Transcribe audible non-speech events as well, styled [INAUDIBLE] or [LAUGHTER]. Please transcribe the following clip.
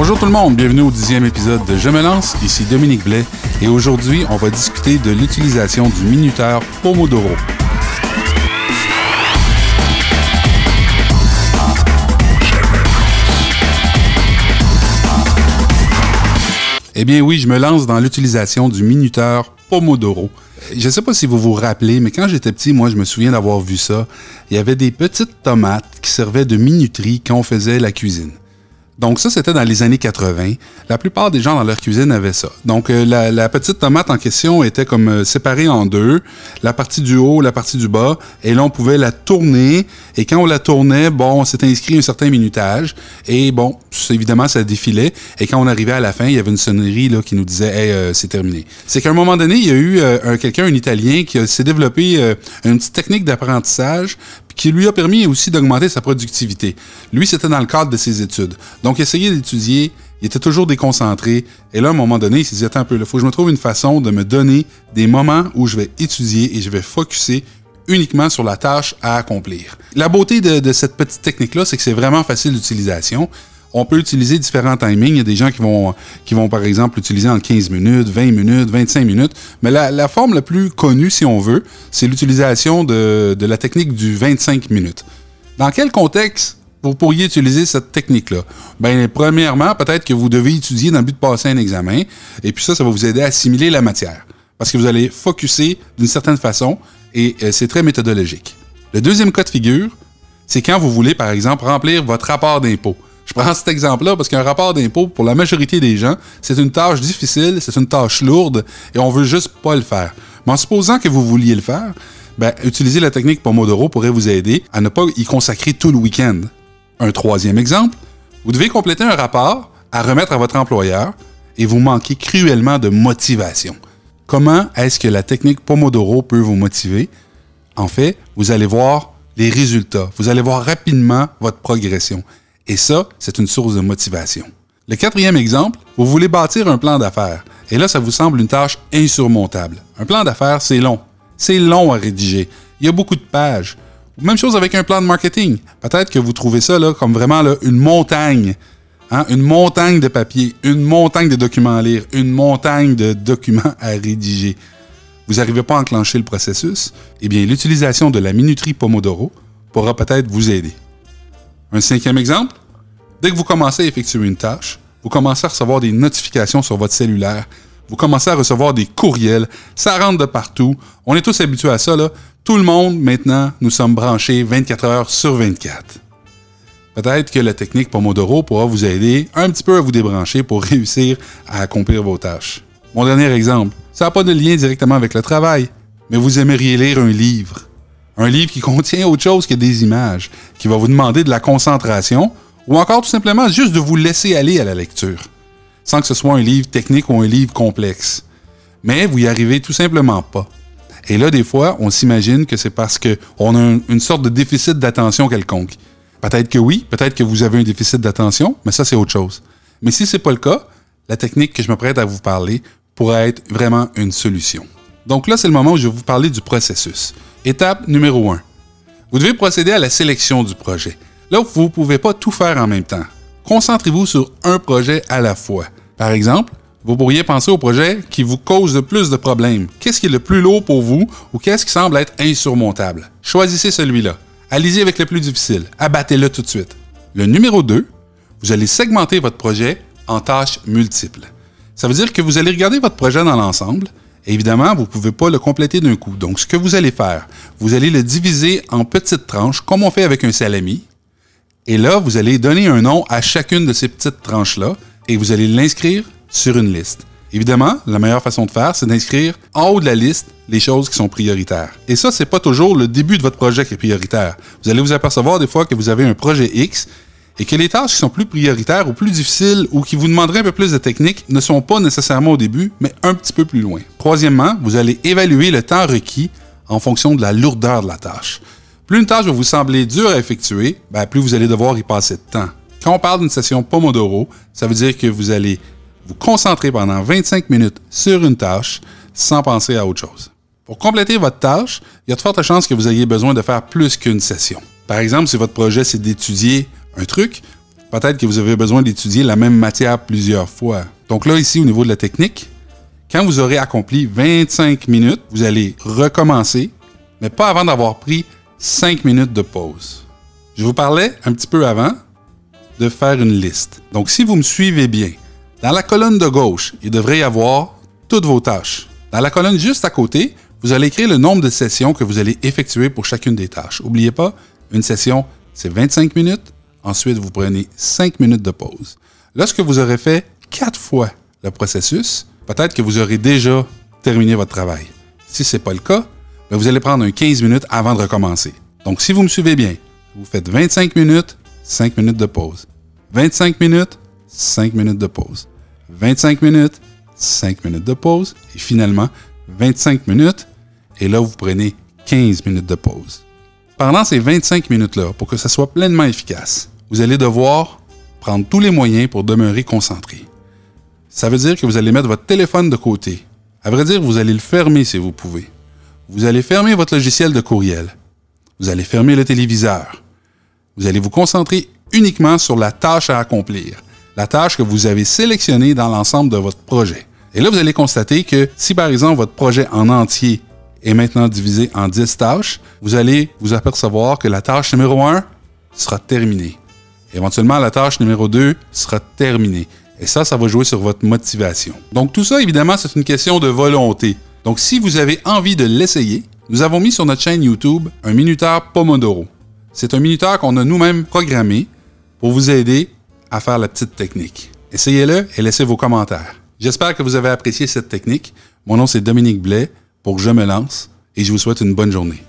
Bonjour tout le monde, bienvenue au dixième épisode de Je me lance, ici Dominique Blais, et aujourd'hui on va discuter de l'utilisation du minuteur Pomodoro. Eh bien oui, je me lance dans l'utilisation du minuteur Pomodoro. Je ne sais pas si vous vous rappelez, mais quand j'étais petit, moi, je me souviens d'avoir vu ça. Il y avait des petites tomates qui servaient de minuterie quand on faisait la cuisine. Donc ça, c'était dans les années 80. La plupart des gens dans leur cuisine avaient ça. Donc euh, la, petite tomate en question était comme euh, séparée en deux, la partie du haut, la partie du bas, et là on pouvait la tourner. Et quand on la tournait, bon, on s'était inscrit un certain minutage, et bon, évidemment ça défilait. Et quand on arrivait à la fin, il y avait une sonnerie là qui nous disait, hey, euh, c'est terminé. C'est qu'à un moment donné, il y a eu quelqu'un, un Italien, qui s'est développé une petite technique d'apprentissage qui lui a permis aussi d'augmenter sa productivité. Lui, c'était dans le cadre de ses études. Donc, essayer d'étudier, il était toujours déconcentré. Et là, à un moment donné, il s'est dit, attends un peu, il faut que je me trouve une façon de me donner des moments où je vais étudier et je vais focuser uniquement sur la tâche à accomplir. La beauté de cette petite technique-là, c'est que c'est vraiment facile d'utilisation on peut utiliser différents timings. Il y a des gens qui vont, qui vont par exemple, l'utiliser en 15 minutes, 20 minutes, 25 minutes. Mais la, forme la plus connue, si on veut, c'est l'utilisation de, la technique du 25 minutes. Dans quel contexte vous pourriez utiliser cette technique-là? Bien, premièrement, peut-être que vous devez étudier dans le but de passer un examen. Et puis ça, ça va vous aider à assimiler la matière. Parce que vous allez focuser d'une certaine façon et euh, c'est très méthodologique. Le deuxième cas de figure, c'est quand vous voulez, par exemple, remplir votre rapport d'impôt. Je prends cet exemple-là parce qu'un rapport d'impôt, pour la majorité des gens, c'est une tâche difficile, c'est une tâche lourde et on veut juste pas le faire. Mais en supposant que vous vouliez le faire, ben, utiliser la technique Pomodoro pourrait vous aider à ne pas y consacrer tout le week-end. Un troisième exemple, vous devez compléter un rapport à remettre à votre employeur et vous manquez cruellement de motivation. Comment est-ce que la technique Pomodoro peut vous motiver? En fait, vous allez voir les résultats. Vous allez voir rapidement votre progression. Et ça, c'est une source de motivation. Le quatrième exemple, vous voulez bâtir un plan d'affaires. Et là, ça vous semble une tâche insurmontable. Un plan d'affaires, c'est long. C'est long à rédiger. Il y a beaucoup de pages. Même chose avec un plan de marketing. Peut-être que vous trouvez ça comme vraiment une montagne. Hein? Une montagne de papier, une montagne de documents à lire, une montagne de documents à rédiger. Vous n'arrivez pas à enclencher le processus? Eh bien, l'utilisation de la minuterie Pomodoro pourra peut-être vous aider. Un cinquième exemple, dès que vous commencez à effectuer une tâche, vous commencez à recevoir des notifications sur votre cellulaire, vous commencez à recevoir des courriels, ça rentre de partout. On est tous habitués à ça, là. Tout le monde, maintenant, nous sommes branchés 24 heures sur 24. Peut-être que la technique Pomodoro pourra vous aider un petit peu à vous débrancher pour [LAUGHS] réussir à accomplir vos tâches. Mon dernier exemple, ça n'a pas de lien directement avec le travail, mais vous aimeriez lire un livre un livre qui contient autre chose que des images, qui va vous demander de la concentration, ou encore tout simplement juste de vous laisser aller à la lecture, sans que ce soit un livre technique ou un livre complexe. Mais vous y arrivez tout simplement pas. Et là, des fois, on s'imagine que c'est parce qu'on a une sorte de déficit d'attention quelconque. Peut-être que oui, peut-être que vous avez un déficit d'attention, mais ça, c'est autre chose. Mais si ce n'est pas le cas, la technique que je me prête à vous parler pourrait être vraiment une solution. Donc là, c'est le moment où je vais vous parler du processus. Étape numéro 1. Vous devez procéder à la sélection du projet. Là, vous ne pouvez pas tout faire en même temps. Concentrez-vous sur un projet à la fois. Par exemple, vous pourriez penser au projet qui vous cause le plus de problèmes. Qu'est-ce qui est le plus lourd pour vous ou qu'est-ce qui semble être insurmontable? Choisissez celui-là. Allez-y avec le plus difficile. Abattez-le tout de suite. Le numéro 2, vous allez segmenter votre projet en tâches multiples. Ça veut dire que vous allez regarder votre projet dans l'ensemble Évidemment, vous ne pouvez pas le compléter d'un coup. Donc, ce que vous allez faire, vous allez le diviser en petites tranches, comme on fait avec un salami. Et là, vous allez donner un nom à chacune de ces petites tranches-là et vous allez l'inscrire sur une liste. Évidemment, la meilleure façon de faire, c'est d'inscrire en haut de la liste les choses qui sont prioritaires. Et ça, c'est pas toujours le début de votre projet qui est prioritaire. Vous allez vous apercevoir des fois que vous avez un projet X et que les tâches qui sont plus prioritaires ou plus difficiles ou qui vous demanderaient un peu plus de technique ne sont pas nécessairement au début, mais un petit peu plus loin. Troisièmement, vous allez évaluer le temps requis en fonction de la lourdeur de la tâche. Plus une tâche va vous sembler dure à effectuer, ben, plus vous allez devoir y passer de temps. Quand on parle d'une session Pomodoro, ça veut dire que vous allez vous concentrer pendant 25 minutes sur une tâche sans penser à autre chose. Pour compléter votre tâche, il y a de fortes chances que vous ayez besoin de faire plus qu'une session. Par exemple, si votre projet c'est d'étudier un truc, Peut-être que vous avez besoin d'étudier la même matière plusieurs fois. Donc là, ici, au niveau de la technique, quand vous aurez accompli 25 minutes, vous allez recommencer, mais pas avant d'avoir pris 5 minutes de pause. Je vous parlais un petit peu avant de faire une liste. Donc si vous me suivez bien, dans la colonne de gauche, il devrait y avoir toutes vos tâches. Dans la colonne juste à côté, vous allez écrire le nombre de sessions que vous allez effectuer pour chacune des tâches. N'oubliez pas, une session, c'est 25 minutes. Ensuite, vous prenez 5 minutes de pause. Lorsque vous aurez fait 4 fois le processus, peut-être que vous aurez déjà terminé votre travail. Si ce n'est pas le cas, ben, vous allez prendre un 15 minutes avant de recommencer. Donc, si vous me suivez bien, vous faites 25 minutes, 5 minutes de pause. 25 minutes, 5 minutes de pause. 25 minutes, 5 minutes de pause. Et finalement, 25 minutes. Et là, vous prenez 15 minutes de pause. Pendant ces 25 minutes-là, pour que ça soit pleinement efficace, vous allez devoir prendre tous les moyens pour demeurer concentré. Ça veut dire que vous allez mettre votre téléphone de côté. À vrai dire, vous allez le fermer si vous pouvez. Vous allez fermer votre logiciel de courriel. Vous allez fermer le téléviseur. Vous allez vous concentrer uniquement sur la tâche à accomplir, la tâche que vous avez sélectionnée dans l'ensemble de votre projet. Et là, vous allez constater que si par exemple votre projet en entier est maintenant divisé en 10 tâches, vous allez vous apercevoir que la tâche numéro 1 sera terminée. Éventuellement, la tâche numéro 2 sera terminée. Et ça, ça va jouer sur votre motivation. Donc tout ça, évidemment, c'est une question de volonté. Donc si vous avez envie de l'essayer, nous avons mis sur notre chaîne YouTube un minuteur Pomodoro. C'est un minuteur qu'on a nous-mêmes programmé pour vous aider à faire la petite technique. Essayez-le et laissez vos commentaires. J'espère que vous avez apprécié cette technique. Mon nom c'est Dominique Blais pour Je me lance et je vous souhaite une bonne journée.